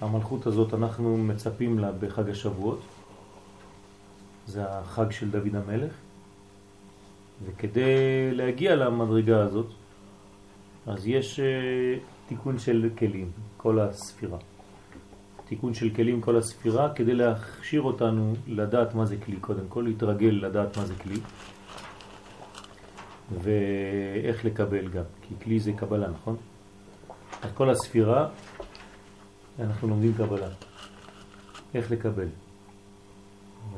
המלכות הזאת אנחנו מצפים לה בחג השבועות, זה החג של דוד המלך, וכדי להגיע למדרגה הזאת, אז יש אה, תיקון של כלים, כל הספירה. תיקון של כלים כל הספירה כדי להכשיר אותנו לדעת מה זה כלי, קודם כל להתרגל לדעת מה זה כלי ואיך לקבל גם, כי כלי זה קבלה, נכון? אז כל הספירה אנחנו לומדים קבלה, איך לקבל.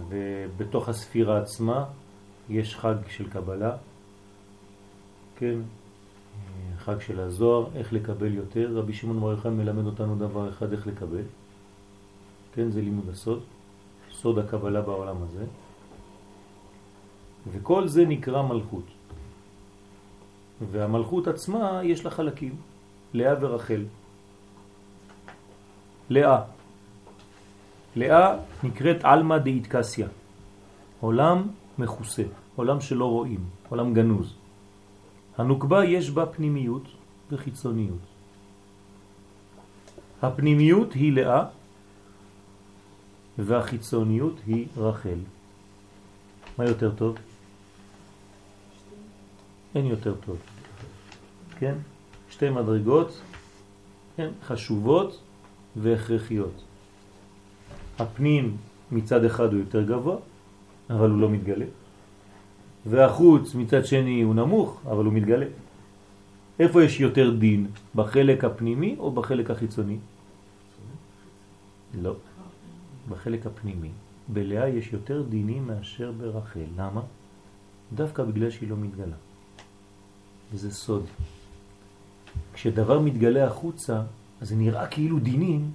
ובתוך הספירה עצמה יש חג של קבלה, כן, חג של הזוהר, איך לקבל יותר. רבי שמעון בר מלמד אותנו דבר אחד, איך לקבל. כן, זה לימוד הסוד, סוד הקבלה בעולם הזה. וכל זה נקרא מלכות. והמלכות עצמה יש לה חלקים, לאה ורחל. לאה. לאה נקראת אלמה דאיטקסיה, עולם מחוסה, עולם שלא רואים, עולם גנוז. הנוקבה יש בה פנימיות וחיצוניות. הפנימיות היא לאה והחיצוניות היא רחל. מה יותר טוב? אין יותר טוב. כן? שתי מדרגות, כן? חשובות והכרחיות. הפנים מצד אחד הוא יותר גבוה, אבל הוא לא מתגלה. והחוץ מצד שני הוא נמוך, אבל הוא מתגלה. איפה יש יותר דין? בחלק הפנימי או בחלק החיצוני? לא, בחלק הפנימי. בלאה יש יותר דינים מאשר ברחל. למה? דווקא בגלל שהיא לא מתגלה. וזה סוד. כשדבר מתגלה החוצה, אז זה נראה כאילו דינים,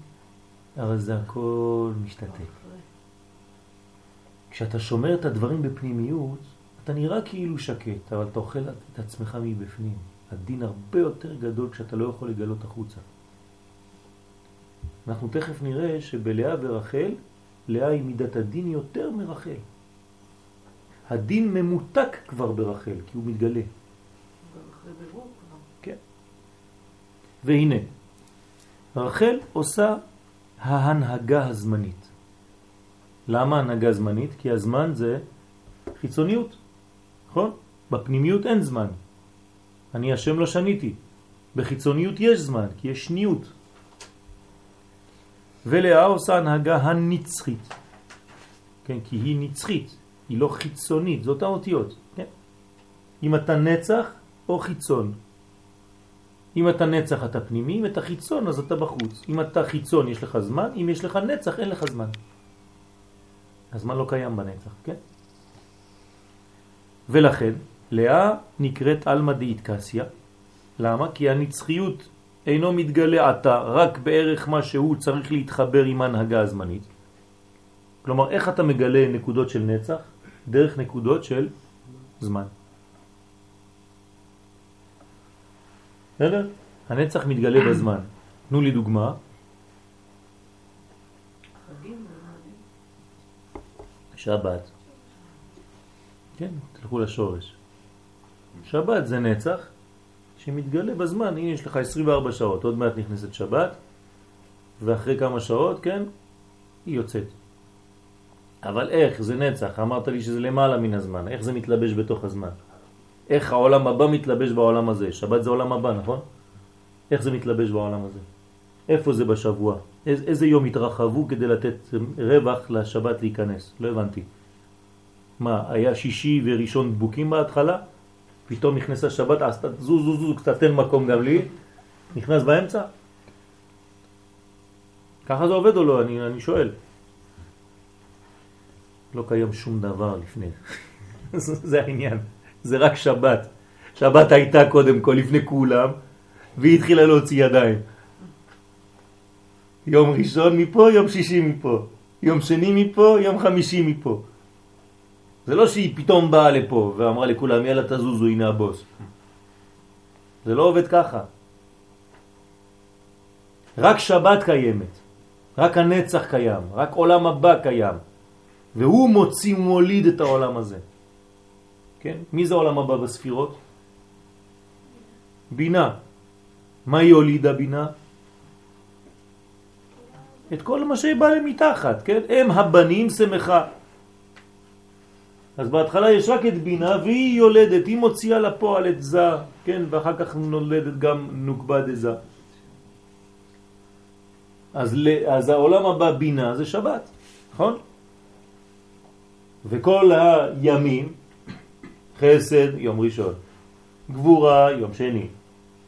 אבל זה הכל משתתק. כשאתה שומר את הדברים בפנימיות, אתה נראה כאילו שקט, אבל אתה אוכל את עצמך מבפנים. הדין הרבה יותר גדול כשאתה לא יכול לגלות החוצה. אנחנו תכף נראה שבלאה ורחל, לאה היא מידת הדין יותר מרחל. הדין ממותק כבר ברחל, כי הוא מתגלה. כן. והנה, רחל עושה ההנהגה הזמנית. למה הנהגה זמנית? כי הזמן זה חיצוניות. נכון? בפנימיות אין זמן. אני השם לא שניתי. בחיצוניות יש זמן, כי יש שניות. ולאה עושה הנהגה הנצחית. כן, כי היא נצחית, היא לא חיצונית, זאת האותיות. כן? אם אתה נצח או חיצון. אם אתה נצח אתה פנימי, אם אתה חיצון אז אתה בחוץ. אם אתה חיצון יש לך זמן, אם יש לך נצח אין לך זמן. הזמן לא קיים בנצח, כן? ולכן לאה נקראת אלמא דאיטקסיה. למה? כי הנצחיות אינו מתגלה עתה רק בערך מה שהוא צריך להתחבר עם הנהגה הזמנית. כלומר, איך אתה מגלה נקודות של נצח? דרך נקודות של זמן. בסדר? הנצח מתגלה בזמן. תנו לי דוגמה. שבת. כן, תלכו לשורש. שבת זה נצח שמתגלה בזמן, הנה יש לך 24 שעות, עוד מעט נכנסת שבת, ואחרי כמה שעות, כן, היא יוצאת. אבל איך זה נצח? אמרת לי שזה למעלה מן הזמן, איך זה מתלבש בתוך הזמן? איך העולם הבא מתלבש בעולם הזה? שבת זה עולם הבא, נכון? איך זה מתלבש בעולם הזה? איפה זה בשבוע? איזה, איזה יום התרחבו כדי לתת רווח לשבת להיכנס? לא הבנתי. מה, היה שישי וראשון דבוקים בהתחלה? פתאום נכנסה שבת, עשתה זו זו זו, קצת תן מקום גם לי, נכנס באמצע? ככה זה עובד או לא? אני, אני שואל. לא קיים שום דבר לפני. זה העניין. זה רק שבת. שבת הייתה קודם כל לפני כולם, והיא התחילה להוציא ידיים. יום ראשון מפה, יום שישי מפה. יום שני מפה, יום חמישי מפה. זה לא שהיא פתאום באה לפה ואמרה לכולם יאללה תזוזו הנה הבוס. זה לא עובד ככה. רק שבת קיימת, רק הנצח קיים, רק עולם הבא קיים, והוא מוציא ומוליד את העולם הזה. כן? מי זה עולם הבא בספירות? בינה. מה היא הולידה בינה? את כל מה שבא למתחת, כן? הם הבנים שמחה. אז בהתחלה יש רק את בינה והיא יולדת, היא מוציאה לפועל את זה, כן? ואחר כך נולדת גם נוקבה דזה. אז, אז העולם הבא בינה זה שבת, נכון? וכל הימים, חסד יום ראשון, גבורה יום שני,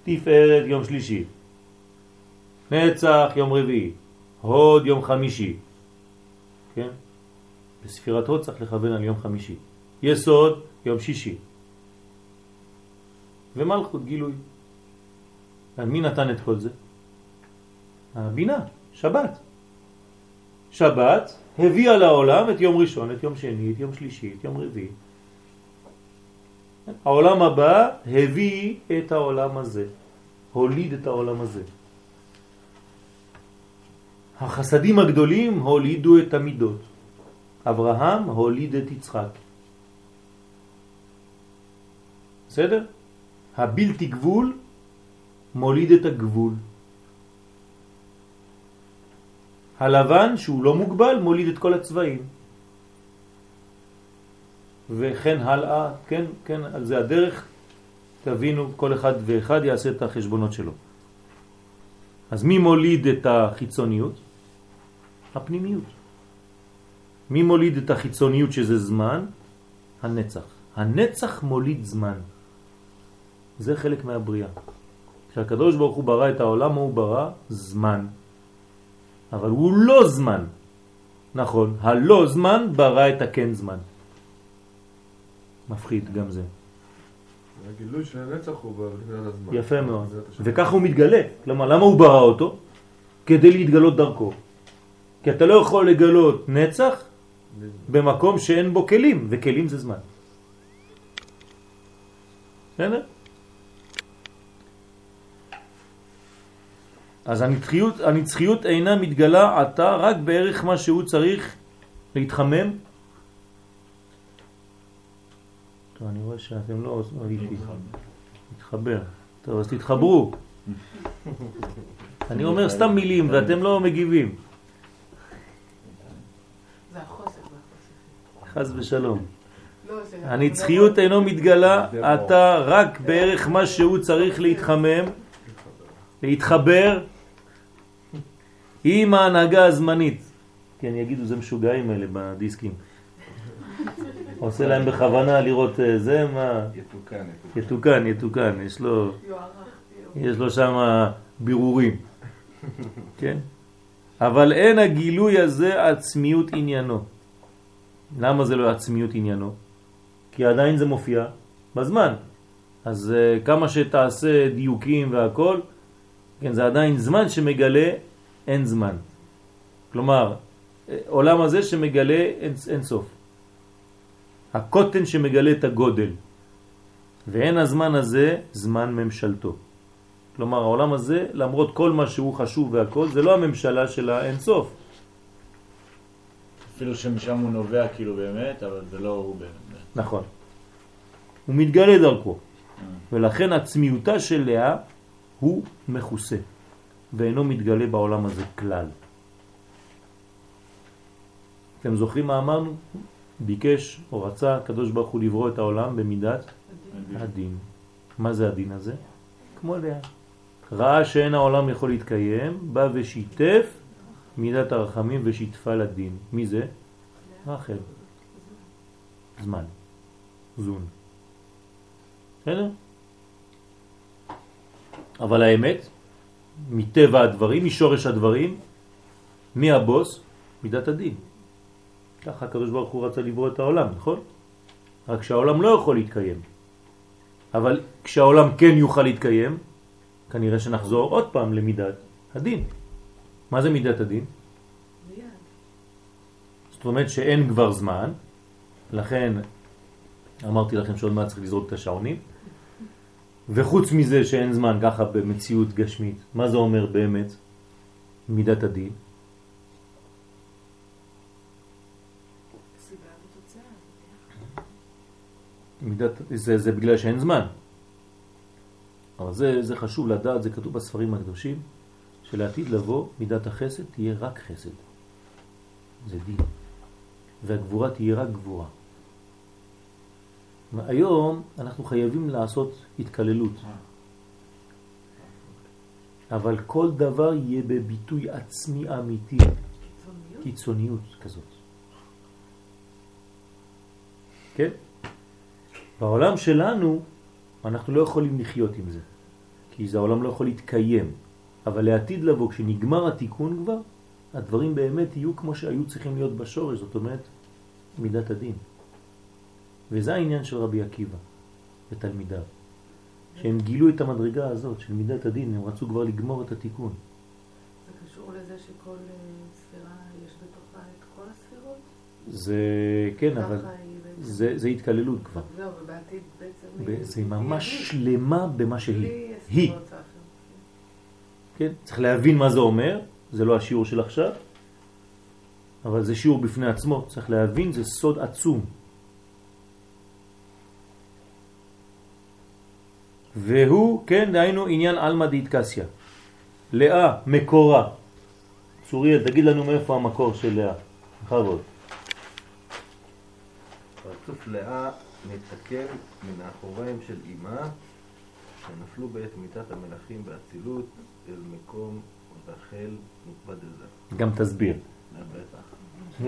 תפארת יום שלישי, נצח יום רביעי, הוד יום חמישי, כן? בספירת הוד צריך לכוון על יום חמישי. יסוד יום שישי. ומלכות גילוי. מי נתן את כל זה? הבינה, שבת. שבת הביאה לעולם את יום ראשון, את יום שני, את יום שלישי, את יום רביעי. העולם הבא הביא את העולם הזה, הוליד את העולם הזה. החסדים הגדולים הולידו את המידות. אברהם הוליד את יצחק. בסדר? הבלתי גבול מוליד את הגבול. הלבן שהוא לא מוגבל מוליד את כל הצבעים. וכן הלאה, כן, כן, על זה הדרך, תבינו, כל אחד ואחד יעשה את החשבונות שלו. אז מי מוליד את החיצוניות? הפנימיות. מי מוליד את החיצוניות שזה זמן? הנצח. הנצח מוליד זמן. זה חלק מהבריאה. כשהקדוש ברוך הוא ברא את העולם, הוא ברא זמן. אבל הוא לא זמן. נכון, הלא זמן ברא את הכן זמן. מפחיד גם זה. הגילוי של הנצח הוא בבחינת הזמן. יפה מאוד. וככה הוא מתגלה. כלומר, למה הוא ברא אותו? כדי להתגלות דרכו. כי אתה לא יכול לגלות נצח במקום שאין בו כלים, וכלים זה זמן. בסדר? אז הנצחיות, הנצחיות אינה מתגלה עתה רק בערך מה שהוא צריך להתחמם. טוב, אני רואה שאתם לא איתי. מתחבר. טוב, אז תתחברו. אני אומר סתם מילים ואתם לא מגיבים. חז ושלום. לא, הנצחיות אינו מתגלה, אתה רק בערך מה שהוא צריך להתחמם, להתחבר עם ההנהגה הזמנית. כן, יגידו זה משוגעים האלה בדיסקים. עושה להם בכוונה לראות אה, זה, מה... יתוקן, יתוקן. יתוקן, יש לו... יש לו שם בירורים. כן? אבל אין הגילוי הזה עצמיות עניינו. למה זה לא עצמיות עניינו? כי עדיין זה מופיע בזמן. אז uh, כמה שתעשה דיוקים והכל, כן, זה עדיין זמן שמגלה אין זמן. כלומר, אה, עולם הזה שמגלה אין, אין סוף. הקוטן שמגלה את הגודל. ואין הזמן הזה זמן ממשלתו. כלומר, העולם הזה, למרות כל מה שהוא חשוב והכל, זה לא הממשלה של האין סוף. אפילו שמשם הוא נובע כאילו באמת, אבל זה לא הוא באמת. נכון. הוא מתגלה דרכו. אה. ולכן עצמיותה של לאה הוא מכוסה, ואינו מתגלה בעולם הזה כלל. אתם זוכרים מה אמרנו? ביקש או רצה הקדוש ברוך הוא לברוא את העולם במידת הדין. הדין. מה זה הדין הזה? כמו לאה. ראה שאין העולם יכול להתקיים, בא ושיתף מידת הרחמים ושיתפה לדין. מי זה? רחל. זמן. זון. בסדר? אבל האמת, מטבע הדברים, משורש הדברים, מי הבוס? מידת הדין. ככה הקדוש ברוך הוא רצה לברוא את העולם, נכון? רק שהעולם לא יכול להתקיים. אבל כשהעולם כן יוכל להתקיים, כנראה שנחזור עוד פעם למידת הדין. מה זה מידת הדין? זאת אומרת שאין כבר זמן, לכן אמרתי לכם שעוד מעט צריך לזרוק את השעונים, וחוץ מזה שאין זמן ככה במציאות גשמית, מה זה אומר באמת מידת הדין? מידת, זה, זה בגלל שאין זמן. אבל זה, זה חשוב לדעת, זה כתוב בספרים הקדושים, שלעתיד לבוא מידת החסד תהיה רק חסד. זה דין. והגבורה תהיה רק גבורה. היום אנחנו חייבים לעשות התקללות. אבל כל דבר יהיה בביטוי עצמי אמיתי, קיצוניות. קיצוניות כזאת. כן? בעולם שלנו אנחנו לא יכולים לחיות עם זה, כי זה העולם לא יכול להתקיים, אבל לעתיד לבוא, כשנגמר התיקון כבר, הדברים באמת יהיו כמו שהיו צריכים להיות בשורש, זאת אומרת מידת הדין. וזה העניין של רבי עקיבא ותלמידיו, שהם גילו את המדרגה הזאת של מידת הדין, הם רצו כבר לגמור את התיקון. זה קשור לזה שכל אה, ספירה יש בתוכה את כל הספירות? זה, כן, אבל. זה, זה התקללות כבר. זהו, ובעתיד בעצם... זה ממש שלמה במה שהיא. היא. האחרות. כן? צריך להבין מה זה אומר, זה לא השיעור של עכשיו, אבל זה שיעור בפני עצמו, צריך להבין, זה סוד עצום. והוא, כן, דהיינו עניין אלמא דאיטקסיה. לאה, מקורה. צוריאל, תגיד לנו מאיפה המקור של לאה. בכבוד. פרצוף לאה מתקן מן האחוריים של אמה שנפלו בעת מיתת המלאכים באצילות אל מקום רחל מתבדזה. גם תסביר. בטח.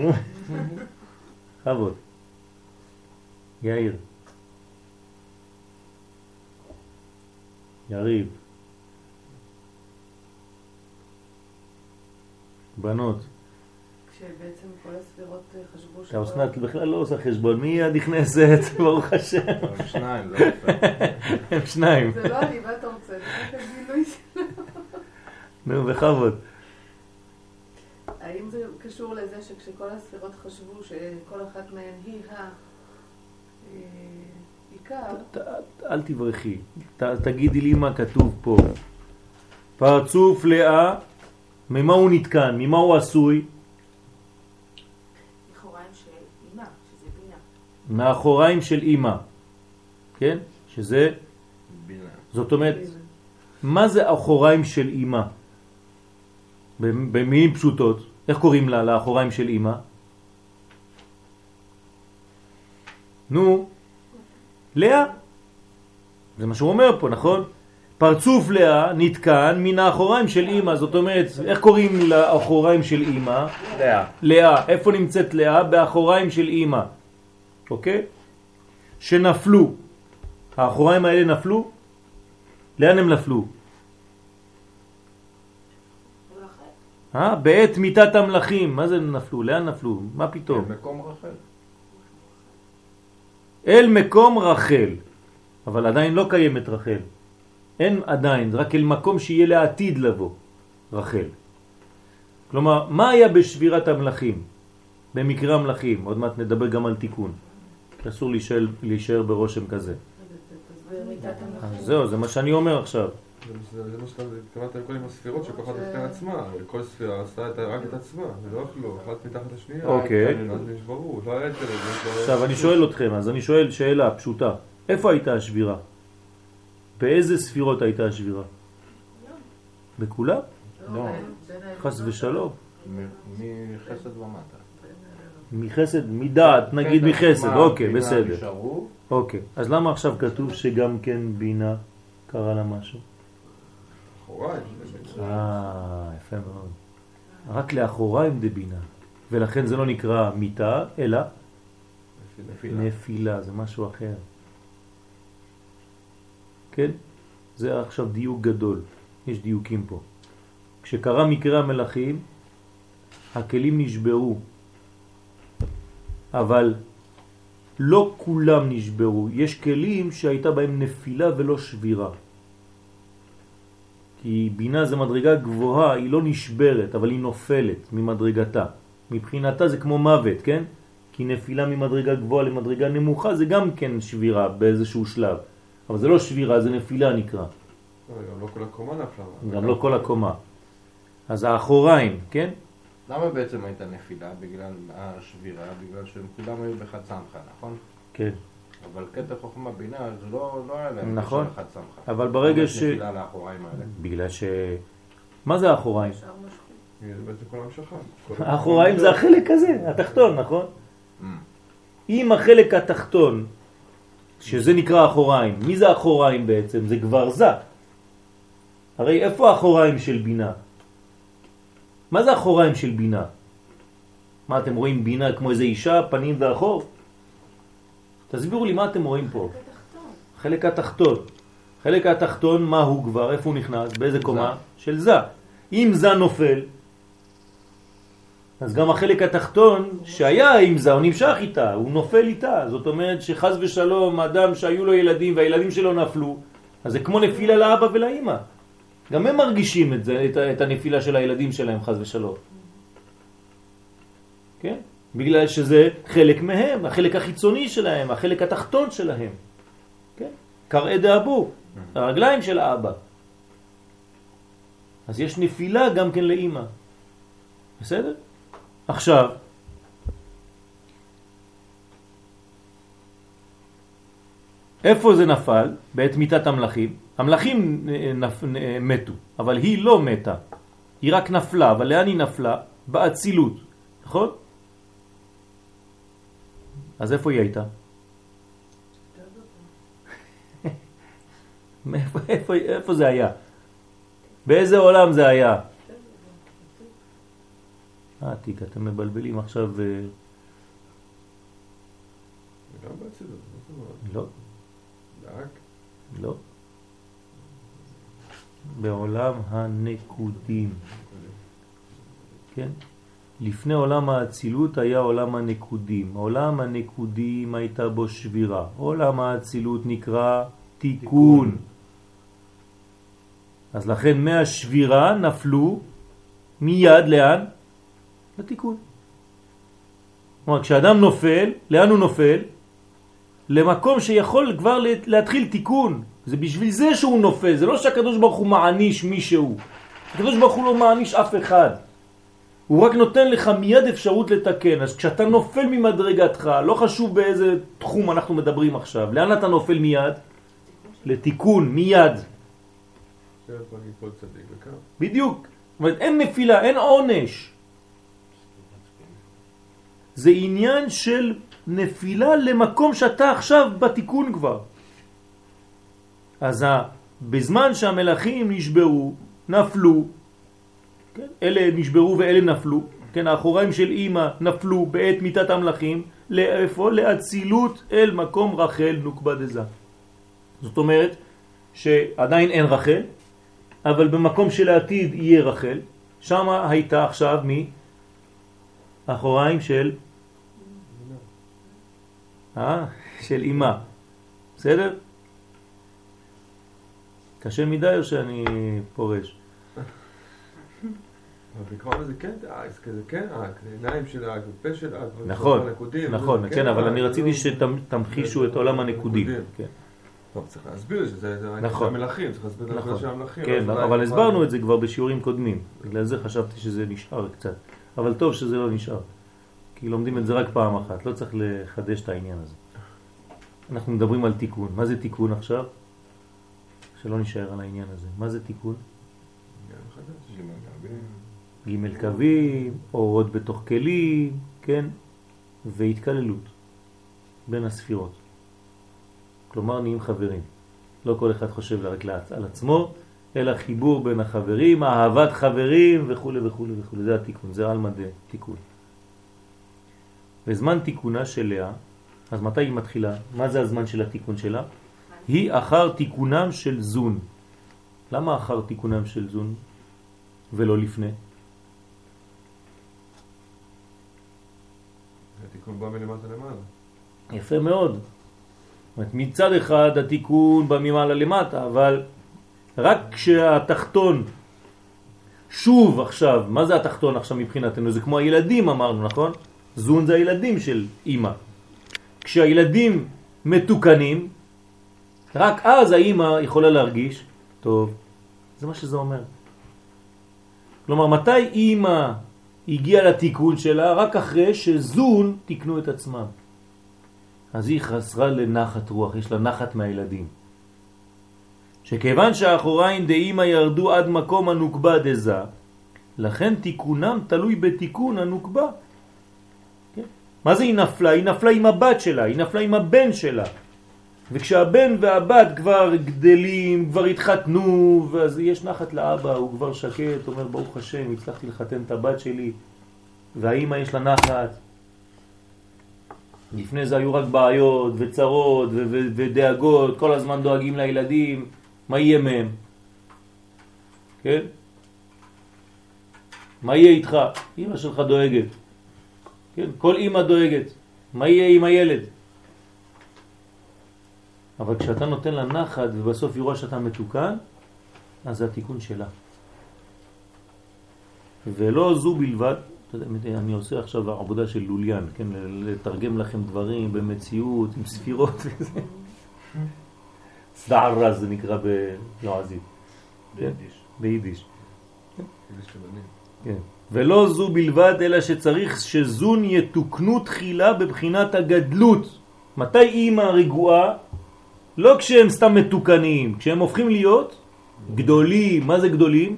בכבוד. יאיר. יריב. בנות. כשבעצם כל הספירות אה, חשבו אתה אסנת בכלל לא עושה חשבון, מי את נכנסת? ברוך השם. אבל שניים, זה לא. הם שניים. זה לא אני, מה אתה רוצה? זה רק הגילוי של... נו, בכבוד. האם זה קשור לזה שכשכל הספירות חשבו שכל אחת מהן היא ת- ת- אל תברכי. תגידי לי מה כתוב פה. פרצוף לאה, ממה הוא נתקן? ממה הוא עשוי? לכאוריים של אימה, שזה בינה. מהאחוריים של אימא. כן? שזה, בינה. זאת אומרת, מה זה אחוריים של אימא? במילים פשוטות, איך קוראים לה, לאחוריים של אימא? נו, לאה. זה מה שהוא אומר פה, נכון? פרצוף לאה נתקן מן האחוריים של אימא, זאת אומרת, איך קוראים לאחוריים של אימא? לאה. לאה. איפה נמצאת לאה? באחוריים של אימא. אוקיי? שנפלו. האחוריים האלה נפלו? לאן הם נפלו? אה? בעת מיטת המלאכים. מה זה נפלו? לאן נפלו? מה פתאום? מקום רחל. אל מקום רחל. אבל עדיין לא קיימת רחל. אין עדיין, רק אל מקום שיהיה לעתיד לבוא רחל. כלומר, מה היה בשבירת המלאכים? במקרה המלאכים, עוד מעט נדבר גם על תיקון. כי אסור להישאר, להישאר ברושם כזה. זהו, זה מה שאני אומר עכשיו. זה מה- שאתה התכוונת קודם עם הספירות, שכל אחת בפני עצמה, כל ספירה עשתה את- רק את עצמה, ולא אכלו, אחת מתחת לשנייה. אוקיי. אז נשברו, לא היה יותר את זה. עכשיו אני שואל אתכם, אז אני שואל שאלה פשוטה. איפה הייתה השבירה? באיזה ספירות הייתה השבירה? בכולם? לא. חס ושלום. מחסד ומטה. מחסד, מדעת, נגיד כן, מחסד, מה, אוקיי, בינה בסדר. אוקיי, אז למה עכשיו כתוב שגם כן בינה קרה לה משהו? אה, יפה מאוד. רק לאחוריים דבינה. ולכן זה לא נקרא מיטה, אלא נפילה. נפילה, זה משהו אחר. כן? זה עכשיו דיוק גדול, יש דיוקים פה. כשקרה מקרה המלאכים, הכלים נשברו, אבל לא כולם נשברו, יש כלים שהייתה בהם נפילה ולא שבירה. כי בינה זה מדרגה גבוהה, היא לא נשברת, אבל היא נופלת ממדרגתה. מבחינתה זה כמו מוות, כן? כי נפילה ממדרגה גבוהה למדרגה נמוכה זה גם כן שבירה באיזשהו שלב. אבל זה לא שבירה, זה נפילה נקרא. גם לא כל הקומה נפלה. גם לא כל הקומה. אז האחוריים, כן? למה בעצם הייתה נפילה? בגלל השבירה, בגלל שהם כולם היו בחד סמכה, נכון? כן. אבל קטע חוכמה בינה, זה לא, לא היה להם נכון. לחד סמכה. אבל ברגע יש ש... נפילה לאחוריים האלה. בגלל מה זה האחוריים? האחוריים זה החלק הזה, התחתון, נכון? Mm. אם החלק התחתון, שזה נקרא אחוריים, מי זה אחוריים בעצם? זה כבר זה. הרי איפה האחוריים של בינה? מה זה אחוריים של בינה? מה אתם רואים בינה כמו איזה אישה, פנים ואחור? תסבירו לי מה אתם רואים פה. בתחתון. חלק התחתון. חלק התחתון, מה הוא כבר? איפה הוא נכנס? באיזה קומה? של זה. אם זה נופל, אז גם החלק התחתון שהיה עם זה, הוא נמשך איתה, הוא נופל איתה. זאת אומרת שחז ושלום, אדם שהיו לו ילדים והילדים שלו נפלו, אז זה כמו נפילה לאבא ולאמא. גם הם מרגישים את זה, את, את הנפילה של הילדים שלהם, חז ושלום. כן? בגלל שזה חלק מהם, החלק החיצוני שלהם, החלק התחתון שלהם. כן? קרעי דאבו, הרגליים של האבא. אז יש נפילה גם כן לאימא. בסדר? עכשיו, איפה זה נפל? בעת מיטת המלאכים. המלאכים אה, נפ... אה, מתו, אבל היא לא מתה. היא רק נפלה, אבל לאן היא נפלה? באצילות, נכון? אז איפה היא הייתה? מאיפה, איפה, איפה זה היה? באיזה עולם זה היה? העתיק, אתם מבלבלים עכשיו... אה? לא? לא. בעולם הנקודים. כן? לפני עולם האצילות היה עולם הנקודים. עולם הנקודים הייתה בו שבירה. עולם האצילות נקרא תיקון. אז לכן מהשבירה נפלו מיד לאן? לתיקון. כלומר, כשאדם נופל, לאן הוא נופל? למקום שיכול כבר להתחיל תיקון. זה בשביל זה שהוא נופל, זה לא שהקדוש ברוך הוא מעניש מישהו. הקדוש ברוך הוא לא מעניש אף אחד. הוא רק נותן לך מיד אפשרות לתקן. אז כשאתה נופל ממדרגתך, לא חשוב באיזה תחום אנחנו מדברים עכשיו, לאן אתה נופל מיד? לתיקון, מיד. בדיוק. זאת אומרת, אין נפילה, אין עונש. זה עניין של נפילה למקום שאתה עכשיו בתיקון כבר. אז בזמן שהמלאכים נשברו, נפלו, כן? אלה נשברו ואלה נפלו, כן? האחוריים של אימא נפלו בעת מיטת המלאכים, לאיפה? לאצילות אל מקום רחל נוקבה דזה. זאת אומרת שעדיין אין רחל, אבל במקום של העתיד יהיה רחל, שם הייתה עכשיו מי? אחוריים של אה? של אימה. בסדר? קשה מדי או שאני פורש? אבל זה כן זה כן אקס, זה עיניים של אקס, ופה של אקס. נכון, נכון, זה כן, אבל אקס, אני זה רציתי לא- שתמחישו את עולם הנקודים. נקודים. כן. טוב, צריך להסביר שזה זה נכון. המלאכים, צריך להסביר את נכון. הנקודה של המלאכים. כן, אולי אבל הסברנו את זה כבר בשיעורים קודמים. בגלל זה חשבתי שזה נשאר קצת. אבל טוב שזה לא נשאר. כי לומדים את זה רק פעם אחת, לא צריך לחדש את העניין הזה. אנחנו מדברים על תיקון. מה זה תיקון עכשיו? שלא נשאר על העניין הזה. מה זה תיקון? ג' קווים, אורות בתוך כלים, כן? והתקללות בין הספירות. כלומר נהיים חברים. לא כל אחד חושב רק על עצמו, אלא חיבור בין החברים, אהבת חברים וכו' וכו' וכו'. זה התיקון, זה על מדי תיקון. בזמן תיקונה של לאה, אז מתי היא מתחילה? מה זה הזמן של התיקון שלה? היא אחר תיקונם של זון. למה אחר תיקונם של זון ולא לפני? התיקון בא מלמטה למעלה. יפה מאוד. אומרת, מצד אחד התיקון בא ממעלה למטה, אבל רק כשהתחתון שוב עכשיו, מה זה התחתון עכשיו מבחינתנו? זה כמו הילדים אמרנו, נכון? זון זה הילדים של אימא. כשהילדים מתוקנים, רק אז האימא יכולה להרגיש טוב. זה מה שזה אומר. כלומר, מתי אימא הגיעה לתיקון שלה? רק אחרי שזון תיקנו את עצמם. אז היא חסרה לנחת רוח, יש לה נחת מהילדים. שכיוון שהאחוריים דאמא ירדו עד מקום הנוקבה דזה, לכן תיקונם תלוי בתיקון הנוקבה. כן? מה זה היא נפלה? היא נפלה עם הבת שלה, היא נפלה עם הבן שלה. וכשהבן והבת כבר גדלים, כבר התחתנו, ואז יש נחת לאבא, הוא כבר שקט, אומר ברוך השם, הצלחתי לחתן את הבת שלי, והאימא יש לה נחת. לפני זה היו רק בעיות וצרות ודאגות, כל הזמן דואגים לילדים, מה יהיה מהם? כן? מה יהיה איתך? אמא שלך דואגת. כן? כל אמא דואגת. מה יהיה עם הילד? אבל כשאתה נותן לה נחת ובסוף היא רואה שאתה מתוקן, אז זה התיקון שלה. ולא זו בלבד, אני עושה עכשיו עבודה של לוליאן, כן, לתרגם לכם דברים במציאות, עם ספירות וזה. סדערה זה נקרא בלועזית. ביידיש. ביידיש. זה שבנים. כן. ולא זו בלבד, אלא שצריך שזון יתוקנו תחילה בבחינת הגדלות. מתי אימא רגועה? לא כשהם סתם מתוקנים, כשהם הופכים להיות גדולים. מה זה גדולים?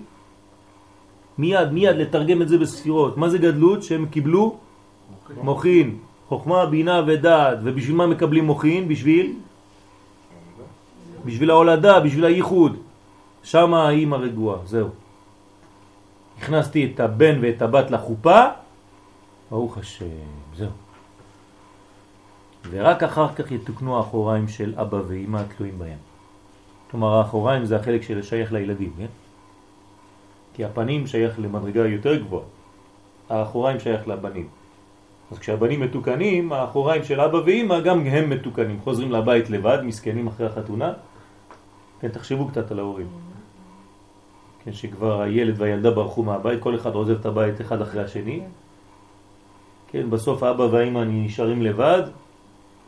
מיד, מיד לתרגם את זה בספירות. מה זה גדלות? שהם קיבלו מוכין, חוכמה, בינה ודעת. ובשביל מה מקבלים מוכין? בשביל? בשביל ההולדה, בשביל הייחוד. שם האימא רגועה, זהו. הכנסתי את הבן ואת הבת לחופה, ברוך השם, זהו. ורק אחר כך יתוקנו האחוריים של אבא ואמא התלויים בהם. כלומר, האחוריים זה החלק של שייך לילדים, כן? כי הפנים שייך למדרגה יותר גבוהה, האחוריים שייך לבנים. אז כשהבנים מתוקנים, האחוריים של אבא ואמא גם הם מתוקנים, חוזרים לבית לבד, מסכנים אחרי החתונה. כן, תחשבו קצת על ההורים. כן, שכבר הילד והילדה ברחו מהבית, כל אחד עוזב את הבית אחד אחרי השני. כן, בסוף האבא והאמא נשארים לבד,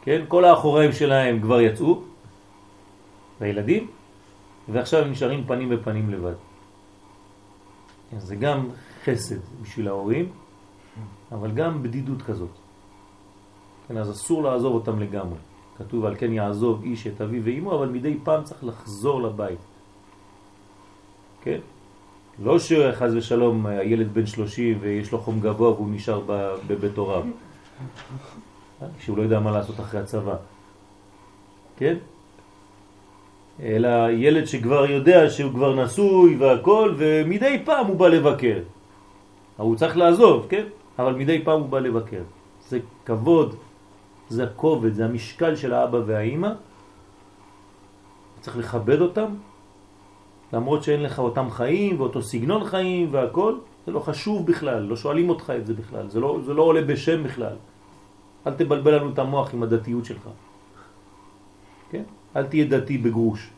כן, כל האחוריים שלהם כבר יצאו, והילדים, ועכשיו הם נשארים פנים בפנים לבד. כן, זה גם חסד בשביל ההורים, אבל גם בדידות כזאת. כן, אז אסור לעזוב אותם לגמרי. כתוב על כן יעזוב איש את אביו ואימו, אבל מדי פעם צריך לחזור לבית. כן? לא שחז ושלום הילד בן 30 ויש לו חום גבוה והוא נשאר בבית הוריו, שהוא לא יודע מה לעשות אחרי הצבא, כן? אלא ילד שכבר יודע שהוא כבר נשוי והכל, ומדי פעם הוא בא לבקר. הוא צריך לעזוב, כן? אבל מדי פעם הוא בא לבקר. זה כבוד, זה הכובד, זה המשקל של האבא והאימא. צריך לכבד אותם, למרות שאין לך אותם חיים ואותו סגנון חיים והכל, זה לא חשוב בכלל, לא שואלים אותך את זה בכלל, זה לא, זה לא עולה בשם בכלל. אל תבלבל לנו את המוח עם הדתיות שלך. כן? אל תהיה דתי בגרוש.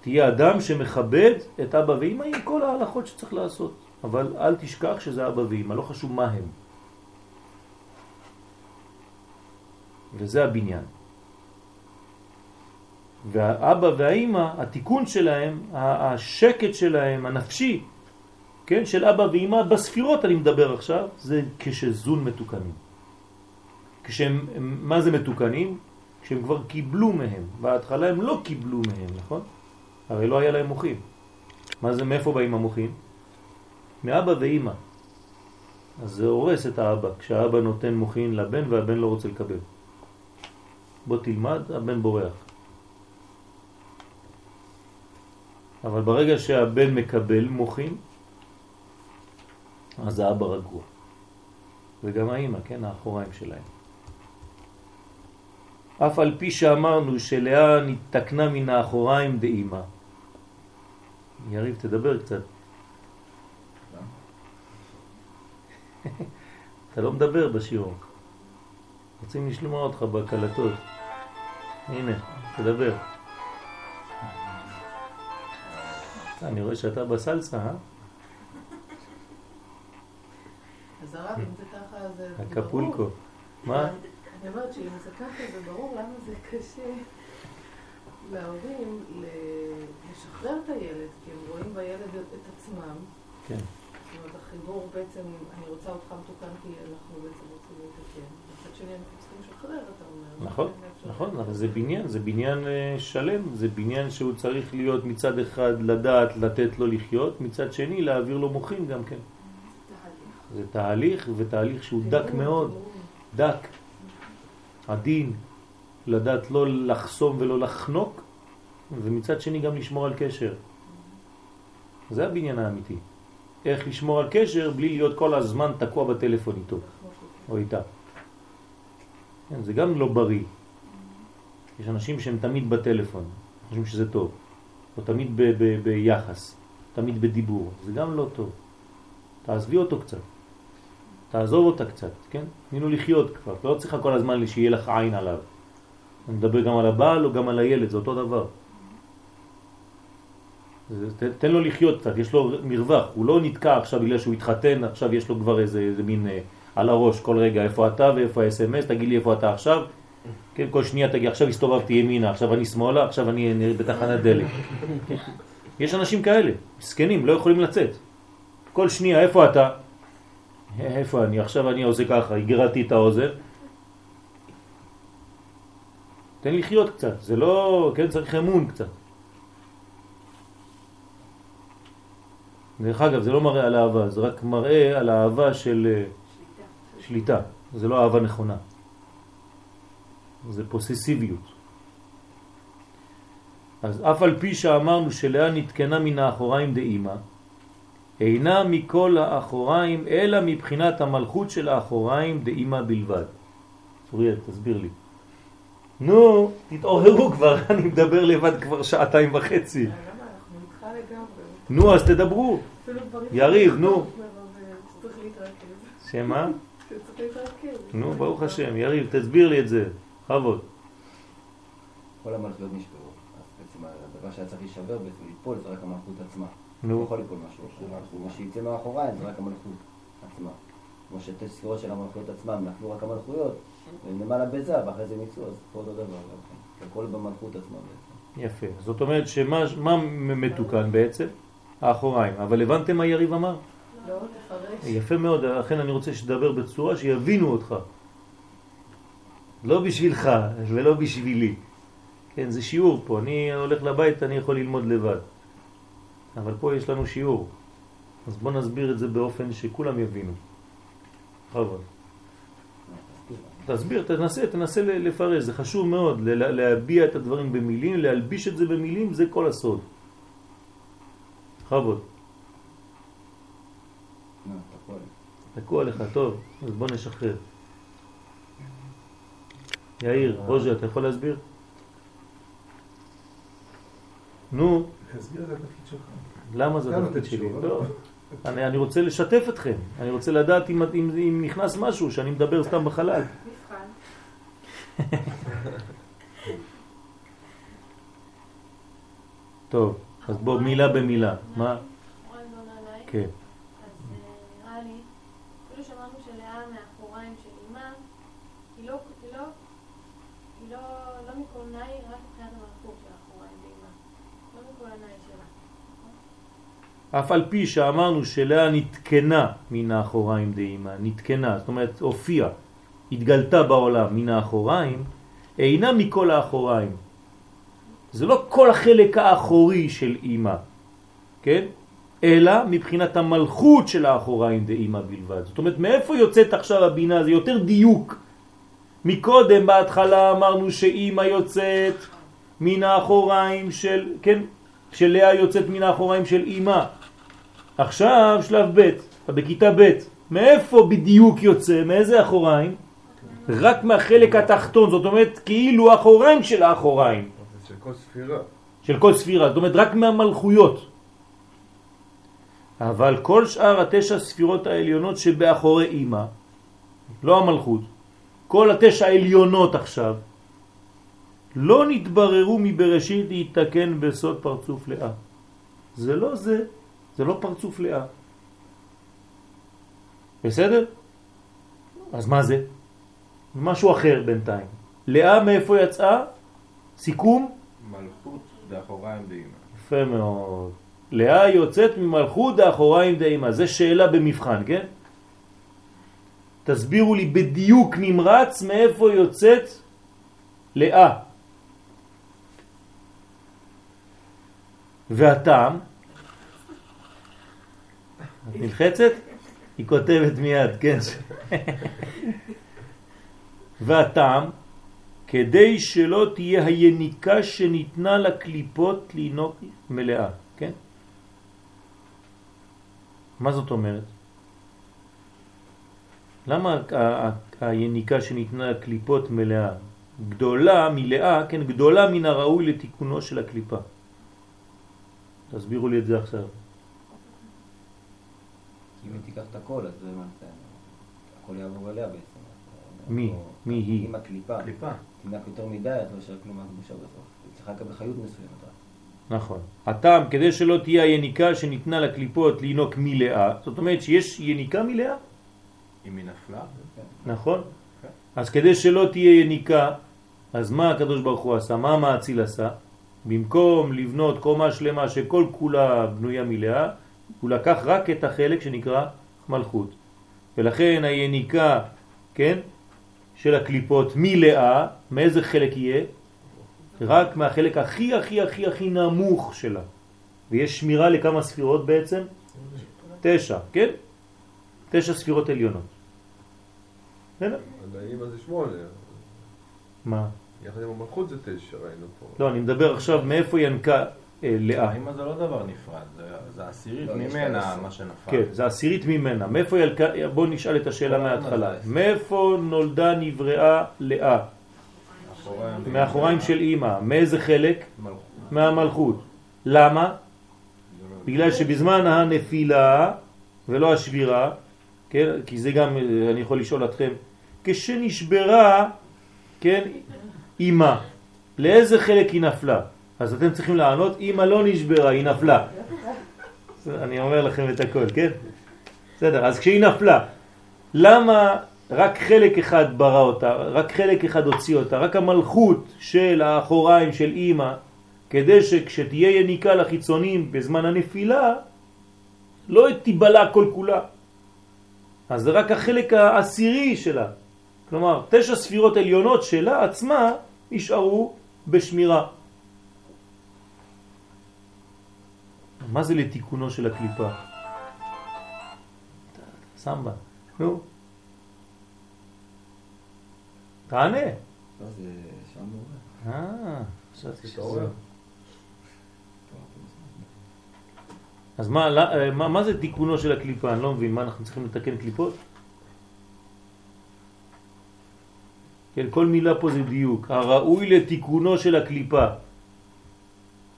תהיה אדם שמכבד את אבא ואמא עם כל ההלכות שצריך לעשות. אבל אל תשכח שזה אבא ואמא, לא חשוב מה הם. וזה הבניין. והאבא והאימא, התיקון שלהם, השקט שלהם, הנפשי, כן, של אבא ואימא, בספירות אני מדבר עכשיו, זה כשזון מתוקנים. כשהם, מה זה מתוקנים? כשהם כבר קיבלו מהם. בהתחלה הם לא קיבלו מהם, נכון? הרי לא היה להם מוחים. מה זה, מאיפה באים המוחים? מאבא ואימא. אז זה הורס את האבא, כשהאבא נותן מוחין לבן והבן לא רוצה לקבל. בוא תלמד, הבן בורח. אבל ברגע שהבן מקבל מוחין, אז האבא רגוע. וגם האמא, כן, האחוריים שלהם. אף על פי שאמרנו שלאה נתקנה מן האחוריים דאמא. יריב, תדבר קצת. אתה לא מדבר בשיעור. רוצים לשמוע אותך בקלטות. הנה, תדבר. אני רואה שאתה בסלסה, אה? אז הרב, אם זה ככה, זה ברור. הקפולקו. מה? אני אומרת שאם זה ככה, זה ברור למה זה קשה להורים לשחרר את הילד, כי הם רואים בילד את עצמם. כן. זאת אומרת, החיבור בעצם, אני רוצה אותך מתוקן כי אנחנו בעצם רוצים להתקן. מצד שני אנחנו צריכים לשחרר, אתה אומר. נכון. נכון, אבל זה בניין, זה בניין אה, שלם, זה בניין שהוא צריך להיות מצד אחד לדעת לתת לו לחיות, מצד שני להעביר לו מוחים גם כן. זה תהליך, ותהליך שהוא דק מאוד. דק, עדין, לדעת לא לחסום ולא לחנוק, ומצד שני גם לשמור על קשר. זה הבניין האמיתי. איך לשמור על קשר בלי להיות כל הזמן תקוע בטלפון איתו או איתה. כן, זה גם לא בריא. יש אנשים שהם תמיד בטלפון, חושבים שזה טוב, או תמיד ביחס, תמיד בדיבור, זה גם לא טוב. תעזבי אותו קצת, תעזוב אותה קצת, כן? תני לחיות כבר, לא צריכה כל הזמן שיהיה לך עין עליו. אני מדבר גם על הבעל או גם על הילד, זה אותו דבר. תן לו לחיות קצת, יש לו מרווח, הוא לא נתקע עכשיו בגלל שהוא התחתן, עכשיו יש לו כבר איזה, איזה מין אה, על הראש כל רגע, איפה אתה ואיפה ה-SMS, תגיד לי איפה אתה עכשיו, כן, כל שנייה תגיד, עכשיו הסתובבתי ימינה, עכשיו אני שמאלה, עכשיו אני אני בתחנת דלק. יש אנשים כאלה, מסכנים, לא יכולים לצאת. כל שנייה, איפה אתה? איפה אני? עכשיו אני עושה ככה, הגרתי את האוזן. תן לחיות קצת, זה לא, כן, צריך אמון קצת. דרך אגב, זה לא מראה על אהבה, זה רק מראה על אהבה של אה, שליטה. שליטה. זה לא אהבה נכונה. זה פוססיביות. אז אף על פי שאמרנו שלאה נתקנה מן האחוריים דאימא, אינה מכל האחוריים אלא מבחינת המלכות של האחוריים דאימא בלבד. צוריאל, תסביר לי. נו, תתעוררו כבר, אני מדבר לבד כבר שעתיים וחצי. נו, אז תדברו. יריב, נו. מרוב, אה. שמה? נו, ברוך השם. יריב, תסביר לי את זה. בכבוד. כל המלכויות נשברו. אז בעצם הדבר שהיה צריך להישבר בעצם ליפול זה רק המלכות עצמה. לא נו, יכול ליפול משהו אחר. מה שיצא מאחוריים זה רק המלכות עצמה. כמו שתי ספירות של המלכויות עצמם נפלו רק המלכויות, ולמעלה בזה, ואחרי זה ניצו, אז פה אותו דבר כן. הכל במלכות עצמה בעצם. יפה. זאת אומרת שמה מה מתוקן בעצם? האחוריים. אבל הבנתם מה יריב אמר? לא, תפרש. יפה מאוד, לכן אני רוצה שתדבר בצורה שיבינו אותך. לא בשבילך ולא בשבילי. כן, זה שיעור פה. אני הולך לבית, אני יכול ללמוד לבד. אבל פה יש לנו שיעור. אז בוא נסביר את זה באופן שכולם יבינו. בכבוד. תסביר, תנסה, תנסה לפרש, זה חשוב מאוד, להביע את הדברים במילים, להלביש את זה במילים, זה כל הסוד. בכבוד. הכל. תקוע לך, טוב, אז בוא נשחרר. יאיר, רוז'ה, אתה יכול להסביר? נו, תסביר את התפקיד שלך. למה זה התפקיד שלי? לא? אני, אני רוצה לשתף אתכם, אני רוצה לדעת אם, אם, אם נכנס משהו, שאני מדבר סתם בחלל. טוב, אז בוא מילה במילה. מה? כן. אז אה, נראה לי, אפילו שאמרנו שלאה מאחוריים של אימה, היא לא, היא לא, היא לא, לא מכל נאי, רק מבחינת המלכות של האחוריים באימה. לא מכל הנאי שלה. אף על פי שאמרנו שלאה נתקנה מן האחוריים דאימה, נתקנה, זאת אומרת הופיעה, התגלתה בעולם מן האחוריים, אינה מכל האחוריים. זה לא כל החלק האחורי של אימא, כן? אלא מבחינת המלכות של האחוריים דאימא בלבד. זאת אומרת, מאיפה יוצאת עכשיו הבינה? זה יותר דיוק. מקודם בהתחלה אמרנו שאימא יוצאת מן האחוריים של, כן? שלאה יוצאת מן האחוריים של אימא. עכשיו שלב ב', בכיתה ב', מאיפה בדיוק יוצא? מאיזה אחוריים? רק מהחלק התחתון, זאת אומרת כאילו אחוריים של האחוריים, של כל ספירה. של כל ספירה, זאת אומרת רק מהמלכויות. אבל כל שאר התשע ספירות העליונות שבאחורי אימא, לא המלכות, כל התשע העליונות עכשיו, לא נתבררו מבראשית להתתקן בסוד פרצוף לאה. זה לא זה, זה לא פרצוף לאה. בסדר? אז מה זה? משהו אחר בינתיים. לאה מאיפה יצאה? סיכום? מלכות באחוריים באמא. יפה מאוד. לאה יוצאת ממלכות האחוריים דאימה. זה שאלה במבחן, כן? תסבירו לי בדיוק נמרץ מאיפה יוצאת לאה. והטעם, נלחצת? היא כותבת מיד, כן. והטעם, כדי שלא תהיה היניקה שניתנה לקליפות לינוק מלאה, כן? מה זאת אומרת? למה היניקה שניתנה לקליפות מלאה? גדולה מלאה, כן, גדולה מן הראוי לתיקונו של הקליפה. תסבירו לי את זה עכשיו. כי אם היא תיקח את הכל, אז זה מה זה... הכל יעבור אליה בעצם. מי? מי היא? אם הקליפה קליפה. תינק יותר מדי, את לא ישאר כלום מהקדושה בסוף. היא צריכה לקבל חיות מסוימת. נכון. הטעם, כדי שלא תהיה היניקה שניתנה לקליפות לינוק מלאה, זאת אומרת שיש יניקה מלאה, אם היא נפלה, נכון? אז כדי שלא תהיה יניקה, אז מה הקדוש ברוך הוא עשה? מה המאציל עשה? במקום לבנות קומה שלמה שכל כולה בנויה מלאה, הוא לקח רק את החלק שנקרא מלכות. ולכן היניקה, כן, של הקליפות מלאה, מאיזה חלק יהיה? רק מהחלק הכי הכי הכי הכי נמוך שלה. ויש שמירה לכמה ספירות בעצם? תשע, כן? תשע ספירות עליונות. בסדר? אז זה שמונה, מה? יחד עם המלכות זה תשע, ראינו פה. לא, אני מדבר עכשיו מאיפה ינקה לאה. האמא זה לא דבר נפרד, זה- עשירית לא, ממנה, מה שנפל. כן, זה עשירית ממנה. מאיפה ילקה, בואו נשאל את השאלה כל מההתחלה. הזמן זה מאיפה נולדה, נבראה לאה? מאחוריים. של אימא. מאיזה חלק? מלכות. מהמלכות. למה? בגלל שבזמן הנפילה ולא השבירה, כן, כי זה גם, אה, אני יכול לשאול אתכם, כשנשברה, כן, אימא, לאיזה חלק היא נפלה? אז אתם צריכים לענות, אימא לא נשברה, היא נפלה. אני אומר לכם את הכל, כן? בסדר, אז כשהיא נפלה, למה רק חלק אחד ברא אותה, רק חלק אחד הוציא אותה, רק המלכות של האחוריים של אימא, כדי שכשתהיה יניקה לחיצונים בזמן הנפילה, לא תיבלע כל כולה. אז זה רק החלק העשירי שלה. כלומר, תשע ספירות עליונות שלה עצמה נשארו בשמירה. מה זה לתיקונו של הקליפה? סמבה, נו. תענה. לא, זה שם מעורר. אה, חשבתי שזה... תתעורר. אז מה, לא- מה, מה זה תיקונו של הקליפה? אני לא מבין, מה אנחנו צריכים לתקן קליפות? כן, כל מילה פה זה דיוק. הראוי לתיקונו של הקליפה.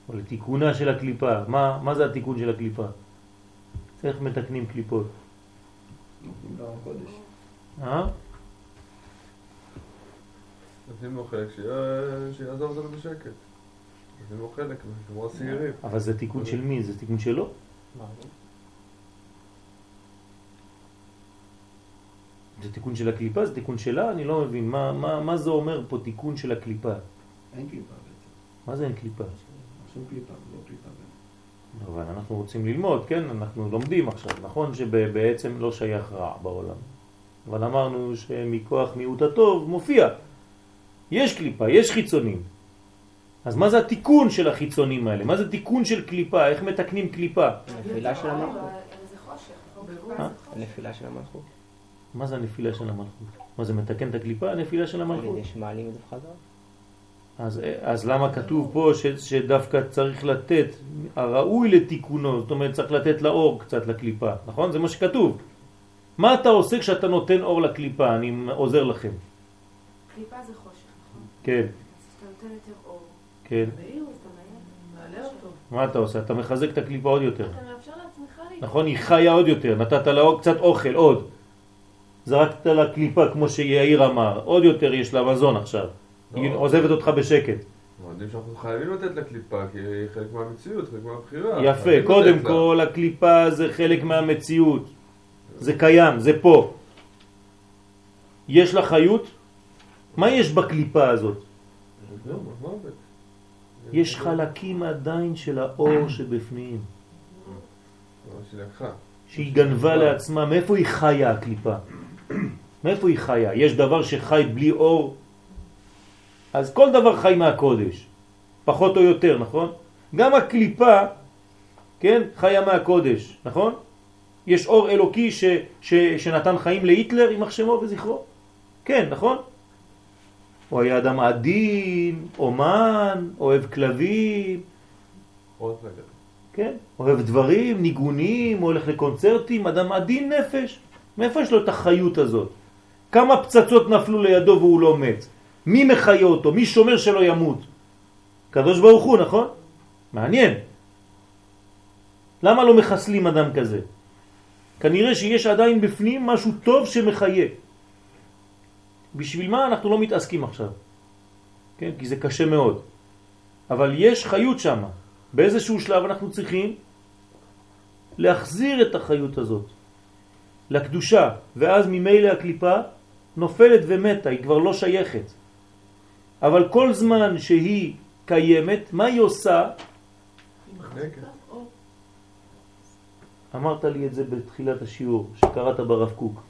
או לתיקונה של הקליפה. מה, מה זה התיקון של הקליפה? איך מתקנים קליפות? אה? נותנים לו חלק שיעזוב אותנו בשקט. נותנים לו חלק, כמו השעירים. אבל זה תיקון של מי? זה תיקון שלו? זה תיקון של הקליפה? זה תיקון שלה? אני לא מבין. מה, מה, מה זה אומר פה תיקון של הקליפה? אין קליפה בעצם. מה זה אין קליפה? שום קליפה, לא קליפה. בעצם. אבל אנחנו רוצים ללמוד, כן? אנחנו לומדים עכשיו. נכון שבעצם לא שייך רע בעולם. אבל אמרנו שמכוח מיעוט הטוב מופיע. יש קליפה, יש חיצונים. אז מה זה התיקון של החיצונים האלה? מה זה תיקון של קליפה? איך מתקנים קליפה? הנפילה של המלכות. זה חושך. אה? הנפילה של המלכות. מה זה הנפילה של המלכות? מה זה מתקן את הקליפה? הנפילה של על המלכות. ידי שמעלים את זה בחזרה. אז, אז למה כתוב פה ש, שדווקא צריך לתת, הראוי לתיקונו, זאת אומרת צריך לתת לאור קצת לקליפה, נכון? זה מה שכתוב. מה אתה עושה כשאתה נותן אור לקליפה? אני עוזר לכם. קליפה זה חושך, נכון? כן, אז אתה נותן יותר אור. כן. מה אתה עושה? אתה מחזק את הקליפה עוד יותר. אתה מאפשר לעצמך להתקדם. נכון? היא חיה עוד יותר, נתת לה קצת אוכל, עוד. זרקת לה קליפה כמו שיאיר אמר, עוד יותר יש לה מזון עכשיו. היא לא. עוזבת אותך בשקט. יודעים שאנחנו חייבים לתת לקליפה, כי היא חלק מהמציאות, חלק מהבחירה. יפה, קודם. כל הקליפה זה חלק מהמציאות. זה קיים, זה פה. יש לה חיות? מה יש בקליפה הזאת? מוות. יש חלקים עדיין של האור שבפנים. לא, שהיא גנבה לעצמה, מאיפה היא חיה הקליפה? מאיפה היא חיה? יש דבר שחי בלי אור? אז כל דבר חי מהקודש, פחות או יותר, נכון? גם הקליפה, כן, חיה מהקודש, נכון? יש אור אלוקי ש, ש, שנתן חיים להיטלר, יימח שמו וזכרו. כן, נכון? הוא היה אדם עדין, אומן, אוהב כלבים. כן? אוהב דברים, ניגונים, הולך לקונצרטים, אדם עדין נפש. מאיפה יש לו את החיות הזאת? כמה פצצות נפלו לידו והוא לא מת? מי מחיה אותו? מי שומר שלא ימות? קדוש ברוך הוא, נכון? מעניין. למה לא מחסלים אדם כזה? כנראה שיש עדיין בפנים משהו טוב שמחיה. בשביל מה אנחנו לא מתעסקים עכשיו? כן? כי זה קשה מאוד. אבל יש חיות שם. באיזשהו שלב אנחנו צריכים להחזיר את החיות הזאת לקדושה, ואז ממילא הקליפה נופלת ומתה, היא כבר לא שייכת. אבל כל זמן שהיא קיימת, מה היא עושה? אמרת לי את זה בתחילת השיעור, שקראת ברב קוק.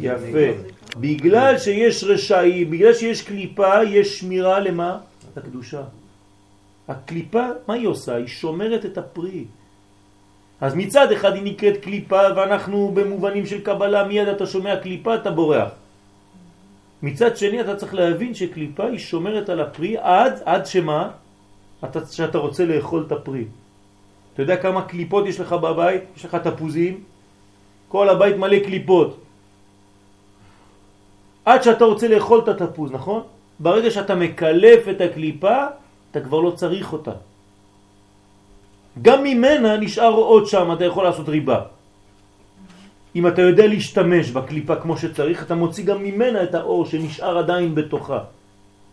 יפה. בגלל שיש רשעים, בגלל שיש קליפה, יש שמירה למה? לקדושה. הקליפה, מה היא עושה? היא שומרת את הפרי. אז מצד אחד היא נקראת קליפה, ואנחנו במובנים של קבלה, מיד אתה שומע קליפה, אתה בורח. מצד שני אתה צריך להבין שקליפה היא שומרת על הפרי עד, עד שמה? אתה, שאתה רוצה לאכול את הפרי. אתה יודע כמה קליפות יש לך בבית? יש לך תפוזים? כל הבית מלא קליפות. עד שאתה רוצה לאכול את התפוז, נכון? ברגע שאתה מקלף את הקליפה, אתה כבר לא צריך אותה. גם ממנה נשאר עוד שם, אתה יכול לעשות ריבה. אם אתה יודע להשתמש בקליפה כמו שצריך, אתה מוציא גם ממנה את האור שנשאר עדיין בתוכה.